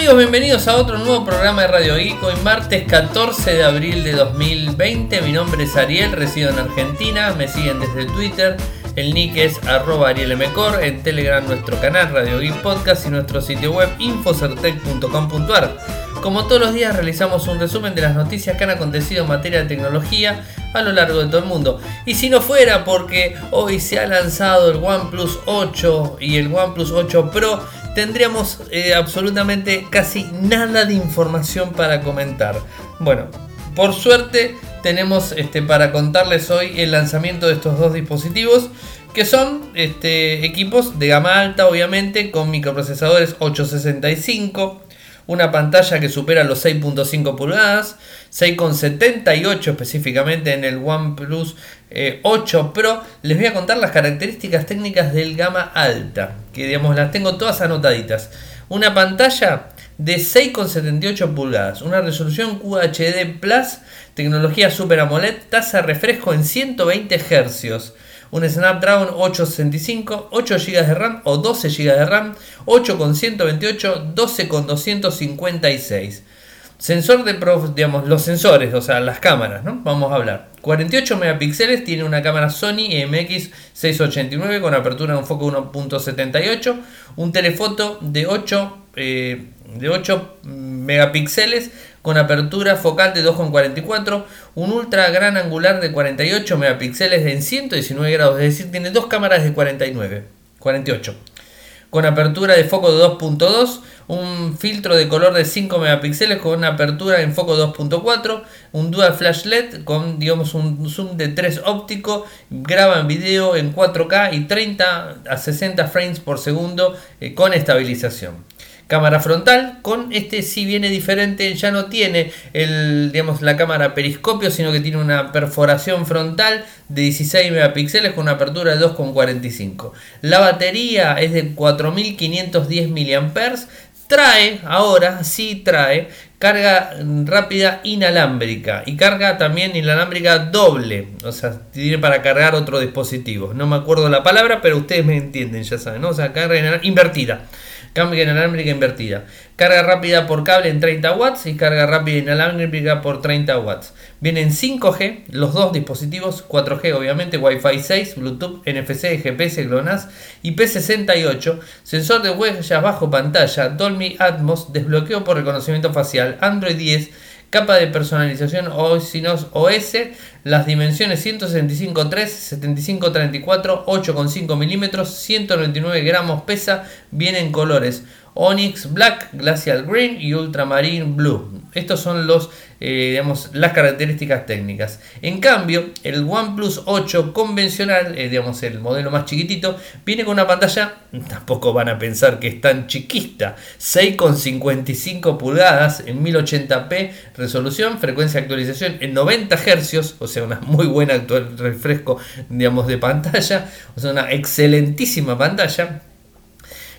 amigos? Bienvenidos a otro nuevo programa de Radio Geek. Hoy martes 14 de abril de 2020. Mi nombre es Ariel, resido en Argentina. Me siguen desde Twitter. El nick es arroba arielmcor. En Telegram nuestro canal Radio Geek Podcast y nuestro sitio web infocertec.com.ar. Como todos los días realizamos un resumen de las noticias que han acontecido en materia de tecnología a lo largo de todo el mundo. Y si no fuera porque hoy se ha lanzado el OnePlus 8 y el OnePlus 8 Pro, tendríamos eh, absolutamente casi nada de información para comentar. Bueno, por suerte tenemos este, para contarles hoy el lanzamiento de estos dos dispositivos que son este, equipos de gama alta obviamente con microprocesadores 865 una pantalla que supera los 6.5 pulgadas, 6.78 específicamente en el OnePlus 8 eh, Pro. Les voy a contar las características técnicas del gama alta, que digamos las tengo todas anotaditas. Una pantalla de 6,78 pulgadas, una resolución QHD Plus, tecnología Super AMOLED, tasa refresco en 120 Hz un Snapdragon 865, 8 GB de RAM o 12 GB de RAM, 8 con 128, 12 con 256. Sensor de, digamos, los sensores, o sea, las cámaras, ¿no? Vamos a hablar. 48 megapíxeles, tiene una cámara Sony MX689 con apertura de un foco 1.78, un telefoto de 8, eh, de 8 megapíxeles con apertura focal de 2,44, un ultra gran angular de 48 megapíxeles en 119 grados, es decir, tiene dos cámaras de 49, 48, con apertura de foco de 2.2, un filtro de color de 5 megapíxeles con una apertura en foco 2.4, un dual flash LED con digamos un zoom de 3 óptico, graba en video en 4K y 30 a 60 frames por segundo eh, con estabilización cámara frontal. Con este si viene diferente, ya no tiene el, digamos, la cámara periscopio, sino que tiene una perforación frontal de 16 megapíxeles con una apertura de 2,45. La batería es de 4510 mAh. Trae, ahora sí trae, carga rápida inalámbrica y carga también inalámbrica doble, o sea, tiene para cargar otro dispositivo. No me acuerdo la palabra, pero ustedes me entienden, ya saben. O sea, carga invertida. Cambio inalámbrica invertida. Carga rápida por cable en 30 watts y carga rápida inalámbrica por 30 watts. Vienen 5G, los dos dispositivos, 4G obviamente, Wi-Fi 6, Bluetooth, NFC, GPS, GLONASS, IP68, sensor de huellas bajo pantalla, Dolby Atmos, desbloqueo por reconocimiento facial, Android 10, capa de personalización OSINOS OS, las dimensiones 165.3, 75.34, 8,5 milímetros, 199 gramos pesa, vienen en colores Onyx Black, Glacial Green y Ultramarine Blue. Estos son los, eh, digamos, las características técnicas. En cambio, el OnePlus 8 convencional, eh, digamos, el modelo más chiquitito, viene con una pantalla, tampoco van a pensar que es tan chiquita, 6,55 pulgadas en 1080p resolución, frecuencia de actualización en 90 Hz, o sea, una muy buena actual refresco, digamos, de pantalla, o sea, una excelentísima pantalla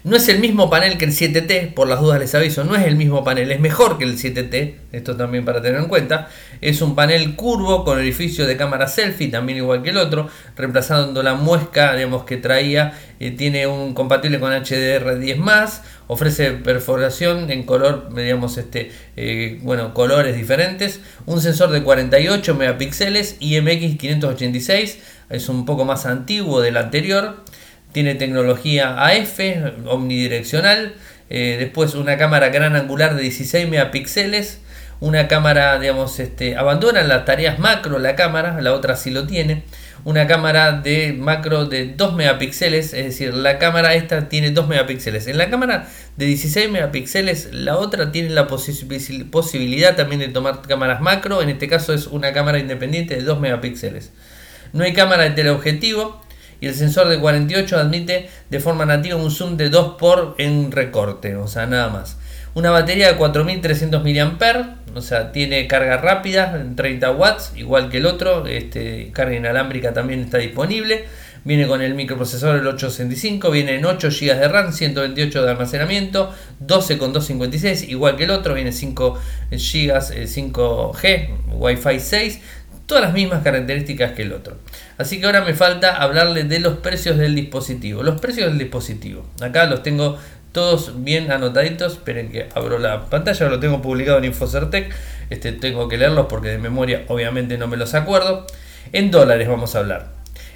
no es el mismo panel que el 7T, por las dudas les aviso, no es el mismo panel, es mejor que el 7T, esto también para tener en cuenta. Es un panel curvo con orificio de cámara selfie, también igual que el otro, reemplazando la muesca digamos, que traía, eh, tiene un compatible con HDR10+, ofrece perforación en color, digamos, este, eh, bueno, colores diferentes, un sensor de 48 megapíxeles IMX586, es un poco más antiguo del anterior tiene tecnología AF, omnidireccional, eh, después una cámara gran angular de 16 megapíxeles, una cámara, digamos, este, abandona las tareas macro la cámara, la otra sí lo tiene, una cámara de macro de 2 megapíxeles, es decir, la cámara esta tiene 2 megapíxeles. En la cámara de 16 megapíxeles, la otra tiene la posibilidad también de tomar cámaras macro, en este caso es una cámara independiente de 2 megapíxeles. No hay cámara de teleobjetivo, y el sensor de 48 admite de forma nativa un zoom de 2 por en recorte, o sea, nada más. Una batería de 4300 mAh, o sea, tiene carga rápida en 30 watts, igual que el otro, este, carga inalámbrica también está disponible. Viene con el microprocesador el 865, viene en 8 GB de RAM, 128 de almacenamiento, 12 con 256, igual que el otro, viene 5 GB 5G, Wi-Fi 6, todas las mismas características que el otro. Así que ahora me falta hablarle de los precios del dispositivo. Los precios del dispositivo. Acá los tengo todos bien anotaditos. Esperen que abro la pantalla, lo tengo publicado en Infocertec. Este, tengo que leerlos porque de memoria obviamente no me los acuerdo. En dólares vamos a hablar.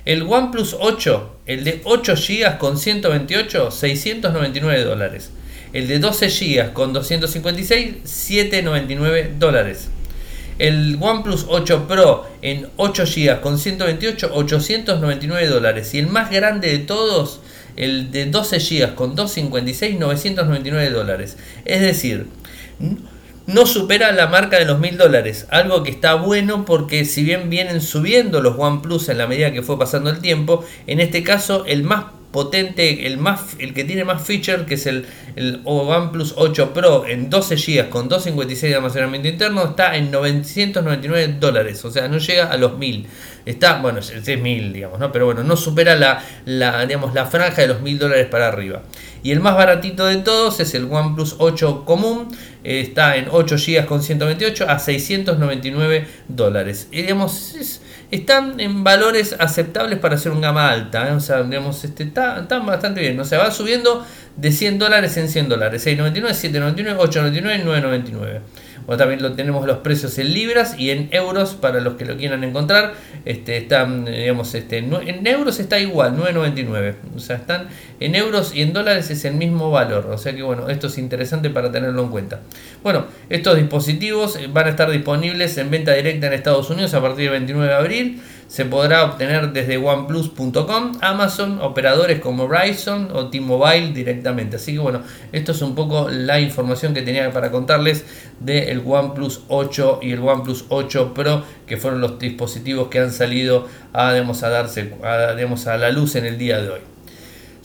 El OnePlus 8, el de 8 GB con 128, 699 dólares. El de 12 GB con 256, 799 dólares. El OnePlus 8 Pro en 8 GB con 128, 899 dólares. Y el más grande de todos, el de 12 GB con 256, 999 dólares. Es decir, no supera la marca de los 1000 dólares. Algo que está bueno porque si bien vienen subiendo los OnePlus en la medida que fue pasando el tiempo, en este caso el más potente, el, más, el que tiene más feature, que es el, el OnePlus 8 Pro en 12 GB con 256 de almacenamiento interno, está en 999 dólares, o sea, no llega a los 1000. Está, bueno, es 1000, digamos, ¿no? Pero bueno, no supera la, la, digamos, la franja de los 1000 dólares para arriba. Y el más baratito de todos es el OnePlus 8 común, está en 8 GB con 128 a 699 dólares. Y digamos, es, están en valores aceptables para hacer un gama alta. ¿eh? O sea, digamos, este, está, están bastante bien. O sea, va subiendo de 100 dólares en 100 dólares. 6.99, 7.99, 8.99, 9.99. Bueno, también lo tenemos los precios en libras y en euros para los que lo quieran encontrar. Este, están, digamos, este, en euros está igual, 9.99. O sea, están en euros y en dólares es el mismo valor. O sea que bueno, esto es interesante para tenerlo en cuenta. Bueno, estos dispositivos van a estar disponibles en venta directa en Estados Unidos a partir del 29 de abril se podrá obtener desde oneplus.com, Amazon, operadores como Verizon o T-Mobile directamente. Así que bueno, esto es un poco la información que tenía para contarles del OnePlus 8 y el OnePlus 8 Pro, que fueron los dispositivos que han salido a, a darse a, a la luz en el día de hoy.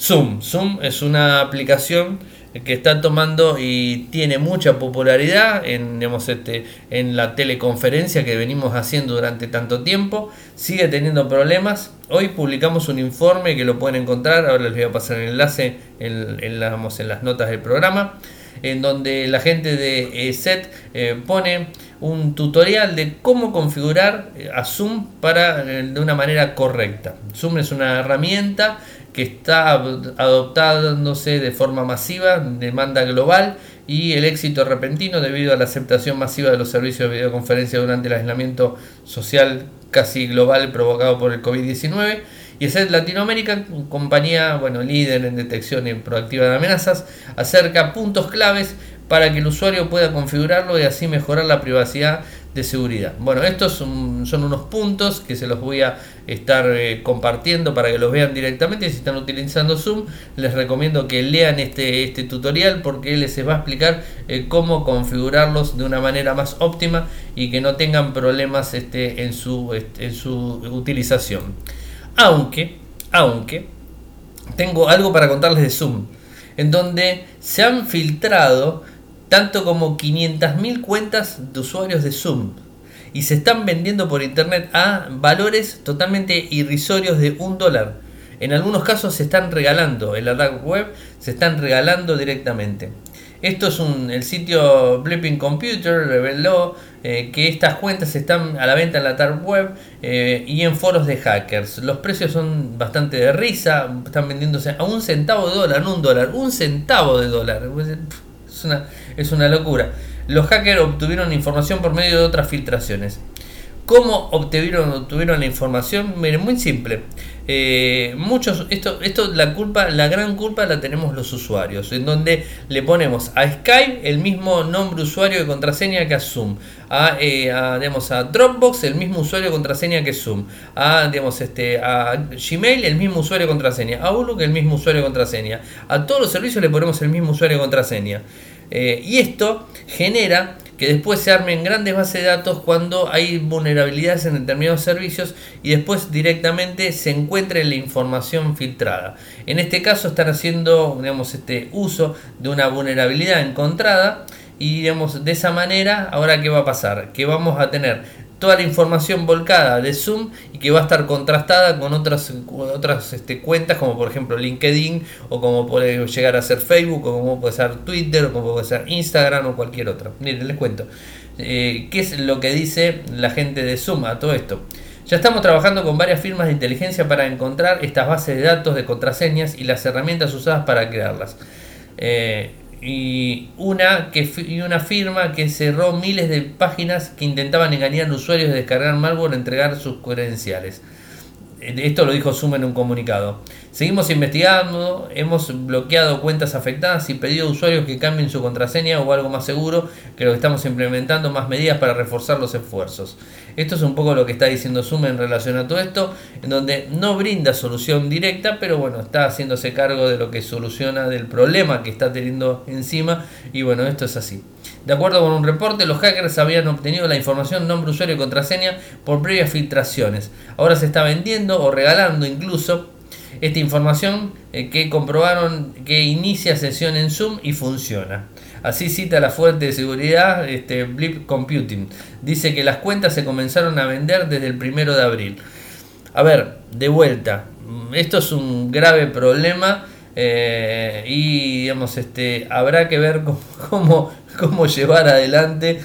Zoom, Zoom es una aplicación que está tomando y tiene mucha popularidad en, este, en la teleconferencia que venimos haciendo durante tanto tiempo. Sigue teniendo problemas. Hoy publicamos un informe que lo pueden encontrar. Ahora les voy a pasar el enlace en, las notas del programa. En donde la gente de SET eh, pone un tutorial de cómo configurar eh, a Zoom para, eh, de una manera correcta. Zoom es una herramienta que está adoptándose de forma masiva, demanda global y el éxito repentino debido a la aceptación masiva de los servicios de videoconferencia durante el aislamiento social casi global provocado por el COVID-19. Y es Latinoamérica, compañía bueno, líder en detección y proactiva de amenazas, acerca puntos claves para que el usuario pueda configurarlo y así mejorar la privacidad de seguridad. Bueno, estos son, unos puntos que se los voy a estar eh, compartiendo para que los vean directamente. Si están utilizando Zoom, les recomiendo que lean este, este tutorial porque les va a explicar eh, cómo configurarlos de una manera más óptima y que no tengan problemas este, en, su, en su utilización. Aunque, aunque, tengo algo para contarles de Zoom, en donde se han filtrado tanto como 500.000 cuentas de usuarios de Zoom y se están vendiendo por internet a valores totalmente irrisorios de un dólar. En algunos casos se están regalando, en la dark web se están regalando directamente. Esto es un, el sitio Blipping Computer reveló eh, que estas cuentas están a la venta en la dark web eh, y en foros de hackers. Los precios son bastante de risa, están vendiéndose a un centavo de dólar, no un dólar, un centavo de dólar. Es una, es una locura. Los hackers obtuvieron información por medio de otras filtraciones. ¿Cómo obtuvieron, obtuvieron la información? Miren, muy simple. Eh, muchos, esto, esto, la culpa, la gran culpa la tenemos los usuarios, en donde le ponemos a Skype el mismo nombre usuario y contraseña que a Zoom, a, eh, a, a Dropbox el mismo usuario y contraseña que Zoom, a, digamos, este, a Gmail el mismo usuario y contraseña, a Outlook el mismo usuario y contraseña, a todos los servicios le ponemos el mismo usuario y contraseña. Eh, y esto genera que después se armen grandes bases de datos cuando hay vulnerabilidades en determinados servicios y después directamente se encuentre la información filtrada. En este caso están haciendo digamos, este uso de una vulnerabilidad encontrada y digamos, de esa manera, ahora qué va a pasar? Que vamos a tener toda la información volcada de Zoom y que va a estar contrastada con otras, otras este, cuentas como por ejemplo LinkedIn o como puede llegar a ser Facebook o como puede ser Twitter o como puede ser Instagram o cualquier otra. Miren, les cuento. Eh, ¿Qué es lo que dice la gente de Zoom a todo esto? Ya estamos trabajando con varias firmas de inteligencia para encontrar estas bases de datos de contraseñas y las herramientas usadas para crearlas. Eh, y una, que, y una firma que cerró miles de páginas que intentaban engañar a usuarios de descargar malware o entregar sus credenciales. Esto lo dijo Zoom en un comunicado. Seguimos investigando, hemos bloqueado cuentas afectadas y pedido a usuarios que cambien su contraseña o algo más seguro, que lo que estamos implementando más medidas para reforzar los esfuerzos. Esto es un poco lo que está diciendo Zoom en relación a todo esto, en donde no brinda solución directa, pero bueno, está haciéndose cargo de lo que soluciona del problema que está teniendo encima y bueno, esto es así. De acuerdo con un reporte, los hackers habían obtenido la información nombre, usuario y contraseña por previas filtraciones. Ahora se está vendiendo o regalando incluso esta información eh, que comprobaron que inicia sesión en Zoom y funciona. Así cita la fuente de seguridad este, Blip Computing. Dice que las cuentas se comenzaron a vender desde el primero de abril. A ver, de vuelta, esto es un grave problema eh, y digamos, este, habrá que ver cómo, cómo, llevar adelante.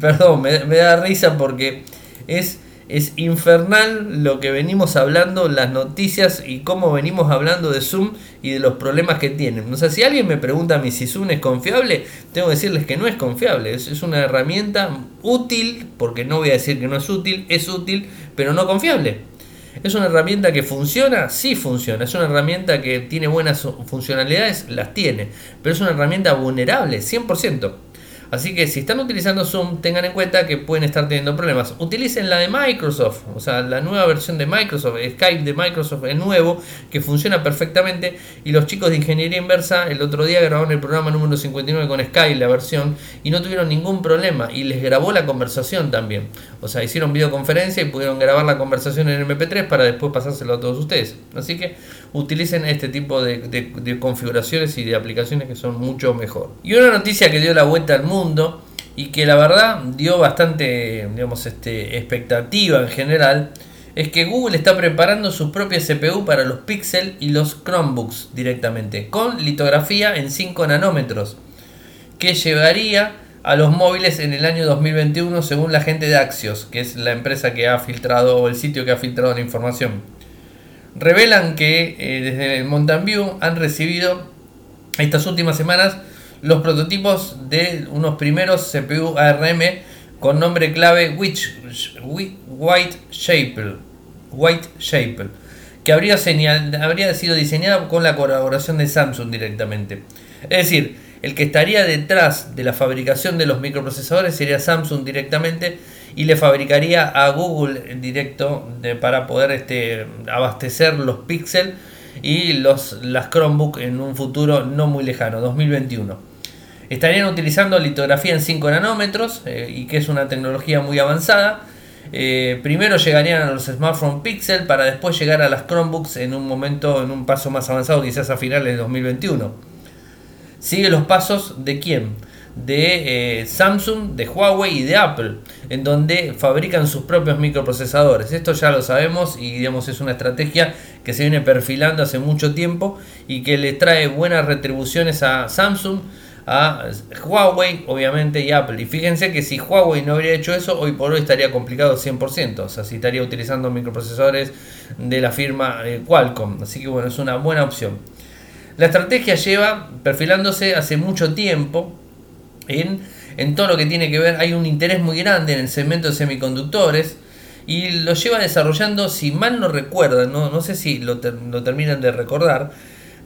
Perdón, me, da risa porque es, es infernal lo que venimos hablando, las noticias y cómo venimos hablando de Zoom y de los problemas que tienen. O sea, si alguien me pregunta a mí si Zoom es confiable, tengo que decirles que no es confiable. Es, es una herramienta útil, porque no voy a decir que no es útil, es útil, pero no confiable. ¿Es una herramienta que funciona? Sí funciona. ¿Es una herramienta que tiene buenas funcionalidades? Las tiene. Pero es una herramienta vulnerable, 100%. Así que si están utilizando Zoom, tengan en cuenta que pueden estar teniendo problemas. Utilicen la de Microsoft, o sea, la nueva versión de Microsoft, Skype de Microsoft es nuevo, que funciona perfectamente. Y los chicos de Ingeniería Inversa el otro día grabaron el programa número 59 con Skype, la versión, y no tuvieron ningún problema. Y les grabó la conversación también. O sea, hicieron videoconferencia y pudieron grabar la conversación en MP3 para después pasárselo a todos ustedes. Así que utilicen este tipo de, configuraciones y de aplicaciones que son mucho mejor. Y una noticia que dio la vuelta al mundo y que la verdad dio bastante digamos, este, expectativa en general, es que Google está preparando su propia CPU para los Pixel y los Chromebooks directamente, con litografía en 5 nanómetros, que llevaría a los móviles en el año 2021 según la gente de Axios, que es la empresa que ha filtrado o el sitio que ha filtrado la información. Revelan que eh, desde Mountain View han recibido estas últimas semanas los prototipos de unos primeros CPU ARM con nombre clave White Shaper, White Shaper, que habría, habría sido diseñado con la colaboración de Samsung directamente. Es decir, el que estaría detrás de la fabricación de los microprocesadores sería Samsung directamente y le fabricaría a Google en directo para poder este, abastecer los Pixel y los, las Chromebook en un futuro no muy lejano, 2021. Estarían utilizando litografía en 5 nanómetros eh, y que es una tecnología muy avanzada. Eh, primero llegarían a los smartphone Pixel para después llegar a las Chromebooks en un momento, en un paso más avanzado, quizás a finales de 2021. Sigue los pasos de quién? De eh, Samsung, de Huawei y de Apple, en donde fabrican sus propios microprocesadores. Esto ya lo sabemos y digamos es una estrategia que se viene perfilando hace mucho tiempo y que le trae buenas retribuciones a Samsung a Huawei, obviamente, y Apple. Y fíjense que si Huawei no habría hecho eso, hoy por hoy estaría complicado 100%. O sea, si estaría utilizando microprocesadores de la firma eh, Qualcomm. Así que bueno, es una buena opción. La estrategia lleva perfilándose hace mucho tiempo en, en todo lo que tiene que ver. Hay un interés muy grande en el segmento de semiconductores y lo lleva desarrollando, si mal no recuerdan, no, no sé si lo, lo terminan de recordar,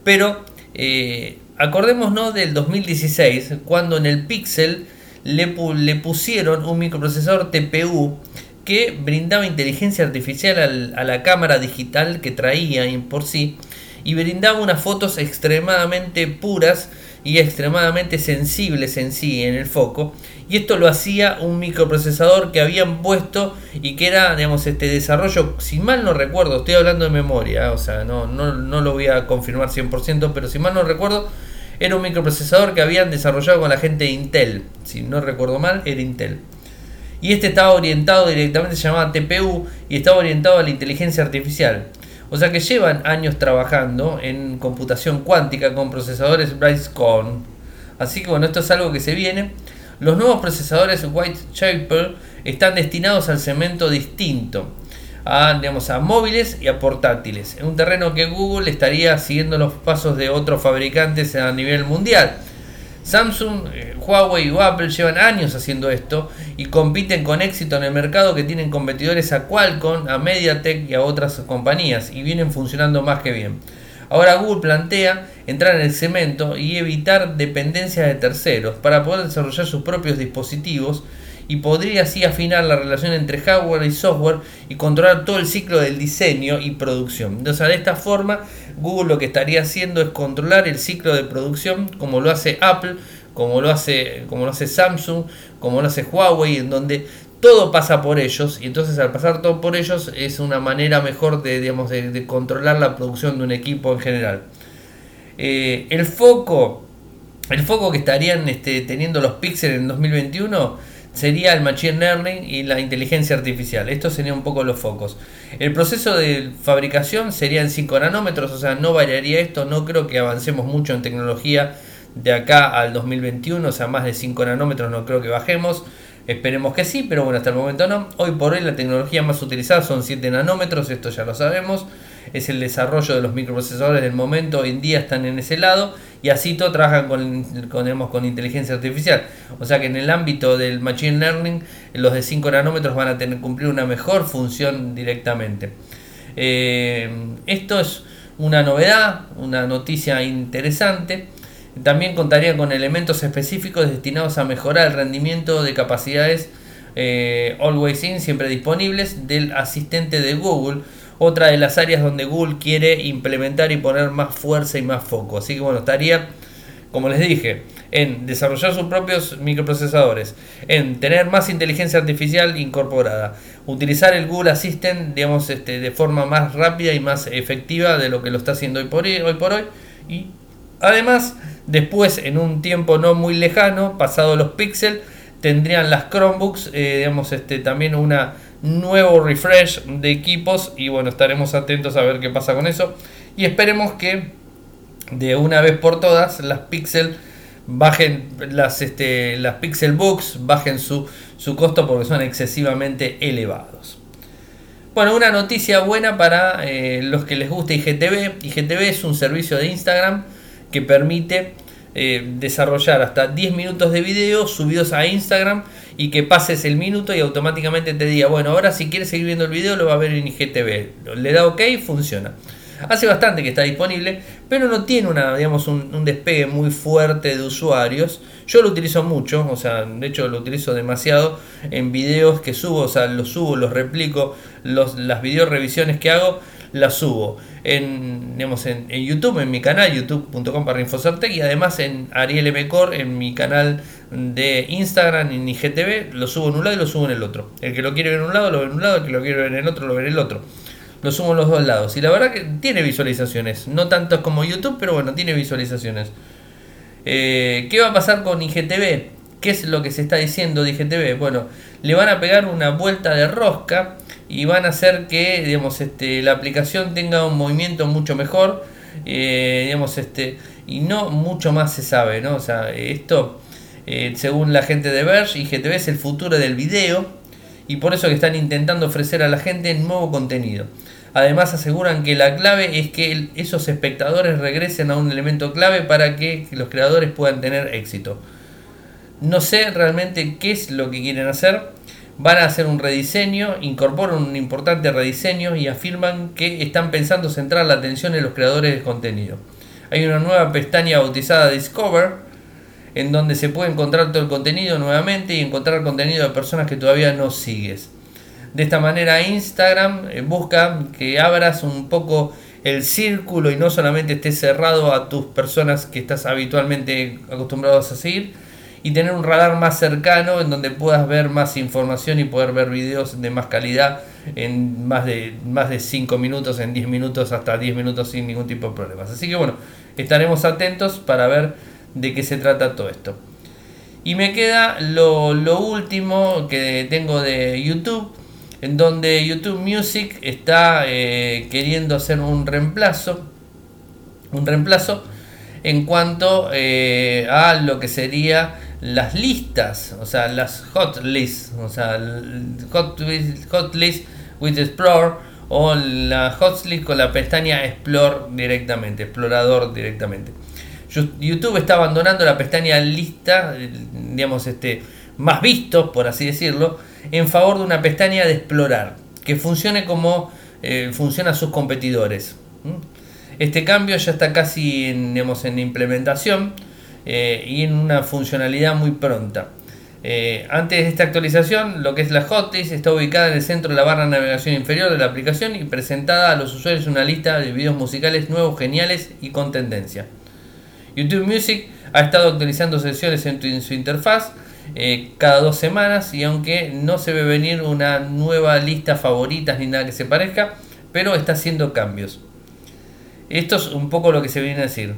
pero eh, acordémonos del 2016, cuando en el Pixel le, le, pusieron un microprocesador TPU que brindaba inteligencia artificial a la cámara digital que traía por sí y brindaba unas fotos extremadamente puras y extremadamente sensibles en sí, en el foco. Y esto lo hacía un microprocesador que habían puesto y que era, digamos, este desarrollo, si mal no recuerdo, estoy hablando de memoria, o sea, no, no, no lo voy a confirmar 100%, pero si mal no recuerdo, era un microprocesador que habían desarrollado con la gente de Intel. Si no recuerdo mal, era Intel. Y este estaba orientado directamente, se llamaba TPU, y estaba orientado a la inteligencia artificial. O sea que llevan años trabajando en computación cuántica con procesadores Brightcon. Así que bueno, esto es algo que se viene. Los nuevos procesadores Whitechapel están destinados al segmento distinto. a, digamos, a móviles y a portátiles, en un terreno que Google estaría siguiendo los pasos de otros fabricantes a nivel mundial. Samsung, eh, Huawei o Apple llevan años haciendo esto y compiten con éxito en el mercado que tienen competidores a Qualcomm, a MediaTek y a otras compañías y vienen funcionando más que bien. Ahora Google plantea entrar en el cemento y evitar dependencias de terceros para poder desarrollar sus propios dispositivos y podría así afinar la relación entre hardware y software y controlar todo el ciclo del diseño y producción. Entonces, de esta forma, Google lo que estaría haciendo es controlar el ciclo de producción como lo hace Apple, como lo hace, como lo hace Samsung, como lo hace Huawei, en donde todo pasa por ellos y entonces al pasar todo por ellos es una manera mejor de, digamos, de, controlar la producción de un equipo en general. Eh, el foco, el foco que estarían este, teniendo los Pixel en 2021 sería el Machine Learning y la inteligencia artificial. Estos serían un poco los focos. El proceso de fabricación sería en 5 nanómetros, o sea, no variaría esto, no creo que avancemos mucho en tecnología de acá al 2021, o sea, más de 5 nanómetros no creo que bajemos. Esperemos que sí, pero bueno, hasta el momento no. Hoy por hoy la tecnología más utilizada son 7 nanómetros, esto ya lo sabemos. Es el desarrollo de los microprocesadores del momento, hoy en día están en ese lado y así todo trabajan con, con, con inteligencia artificial. O sea que en el ámbito del Machine Learning, los de 5 nanómetros van a tener cumplir una mejor función directamente. Eh, esto es una novedad, una noticia interesante. También contaría con elementos específicos destinados a mejorar el rendimiento de capacidades eh, Always In, siempre disponibles, del asistente de Google otra de las áreas donde Google quiere implementar y poner más fuerza y más foco. Así que bueno, estaría, como les dije, en desarrollar sus propios microprocesadores, en tener más inteligencia artificial incorporada, utilizar el Google Assistant, digamos, este, de forma más rápida y más efectiva de lo que lo está haciendo hoy por hoy, hoy, por hoy. Además, después, en un tiempo no muy lejano, pasado los Pixel, tendrían las Chromebooks, eh, digamos, este, también una nuevo refresh de equipos y bueno, estaremos atentos a ver qué pasa con eso y esperemos que de una vez por todas las Pixel bajen las, este, las Pixel Books, bajen su, su costo porque son excesivamente elevados. Bueno, una noticia buena para eh, los que les gusta IGTV. IGTV es un servicio de Instagram que permite eh, desarrollar hasta 10 minutos de video subidos a Instagram y que pases el minuto y automáticamente te diga, bueno, ahora si quieres seguir viendo el video lo va a ver en IGTV. Le da OK, funciona. Hace bastante que está disponible, pero no tiene una, digamos, un, despegue muy fuerte de usuarios. Yo lo utilizo mucho, o sea, de hecho lo utilizo demasiado en videos que subo, o sea, los subo, los replico, los, las video revisiones que hago la subo en, digamos, en, YouTube, en mi canal, youtube.com para Infocertec y además en Ariel Mcor, en mi canal de Instagram, en IGTV, lo subo en un lado y lo subo en el otro. El que lo quiere ver en un lado, lo ve en un lado, el que lo quiere ver en el otro, lo ve en el otro. Lo subo en los dos lados. Y la verdad que tiene visualizaciones. No tanto como YouTube, pero bueno, tiene visualizaciones. Eh, ¿Qué va a pasar con IGTV? ¿Qué es lo que se está diciendo de IGTV? Bueno, le van a pegar una vuelta de rosca y van a hacer que digamos, este, la aplicación tenga un movimiento mucho mejor eh, digamos, este, y no mucho más se sabe. ¿no? O sea, esto, eh, según la gente de Verge, IGTV es el futuro del video y por eso que están intentando ofrecer a la gente nuevo contenido. Además aseguran que la clave es que esos espectadores regresen a un elemento clave para que los creadores puedan tener éxito. No sé realmente qué es lo que quieren hacer, van a hacer un rediseño, incorporan un importante rediseño y afirman que están pensando centrar la atención en los creadores de contenido. Hay una nueva pestaña bautizada Discover, en donde se puede encontrar todo el contenido nuevamente y encontrar contenido de personas que todavía no sigues. De esta manera Instagram eh, busca que abras un poco el círculo y no solamente estés cerrado a tus personas que estás habitualmente acostumbrados a seguir, y tener un radar más cercano en donde puedas ver más información y poder ver videos de más calidad en más de, más de 5 minutos, en 10 minutos, hasta 10 minutos sin ningún tipo de problemas. Así que bueno, estaremos atentos para ver de qué se trata todo esto. Y me queda lo, lo último que tengo de YouTube, en donde YouTube Music está eh, queriendo hacer un reemplazo. Un reemplazo en cuanto eh, a lo que sería las listas, o sea, las hot lists, o sea, hot, hot list with Explore, o la hotlist con la pestaña Explore directamente, explorador directamente. YouTube está abandonando la pestaña lista, digamos, este, más visto, por así decirlo, en favor de una pestaña de explorar, que funcione como eh, funciona sus competidores. Este cambio ya está casi en, digamos, en implementación eh, y en una funcionalidad muy pronta. Eh, antes de esta actualización, lo que es la hotlist está ubicada en el centro de la barra de navegación inferior de la aplicación y presentada a los usuarios una lista de videos musicales nuevos, geniales y con tendencia. YouTube Music ha estado actualizando sesiones en, su interfaz eh, cada dos semanas y aunque no se ve venir una nueva lista favoritas ni nada que se parezca, pero está haciendo cambios. Esto es un poco lo que se viene a decir.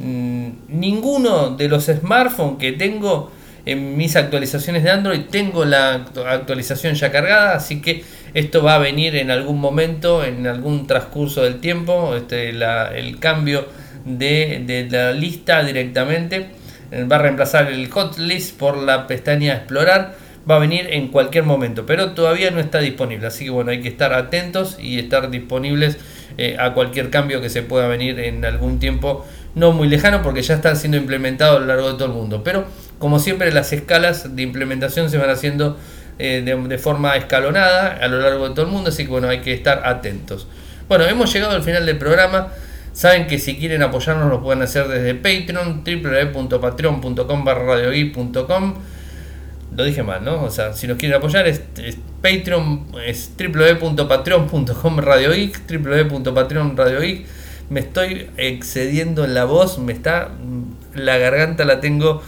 Mm, ninguno de los smartphones que tengo en mis actualizaciones de Android tengo la actualización ya cargada, así que esto va a venir en algún momento, en algún transcurso del tiempo, este, el cambio de, la lista directamente. Eh, va a reemplazar el hotlist por la pestaña explorar. Va a venir en cualquier momento, pero todavía no está disponible. Así que bueno, hay que estar atentos y estar disponibles eh, a cualquier cambio que se pueda venir en algún tiempo no muy lejano porque ya están siendo implementados a lo largo de todo el mundo. Pero como siempre las escalas de implementación se van haciendo eh, de, forma escalonada a lo largo de todo el mundo, así que bueno, hay que estar atentos. Bueno, hemos llegado al final del programa. Saben que si quieren apoyarnos lo pueden hacer desde Patreon, www.patreon.com radiogeek.com. Lo dije mal, ¿no? O sea, si nos quieren apoyar es, Patreon, es www.patreon.com www.patreon radiogeek. Me estoy excediendo en la voz, me está la garganta la tengo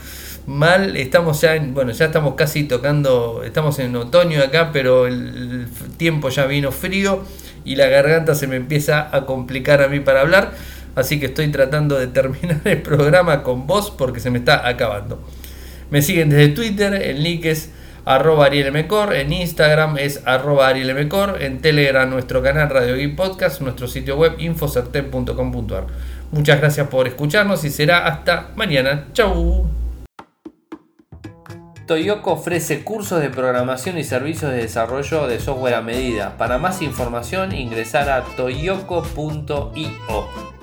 mal. Estamos ya en, bueno, ya estamos casi tocando, estamos en otoño acá, pero el tiempo ya vino frío y la garganta se me empieza a complicar a mí para hablar. Así que estoy tratando de terminar el programa con voz porque se me está acabando. Me siguen desde Twitter, el link es arroba arielmcor, en Instagram es arroba arielmcor, en Telegram nuestro canal Radio Geek Podcast, nuestro sitio web infocerte.com.ar. Muchas gracias por escucharnos y será hasta mañana. Chau. Toyoko ofrece cursos de programación y servicios de desarrollo de software a medida. Para más información ingresar a toyoko.io.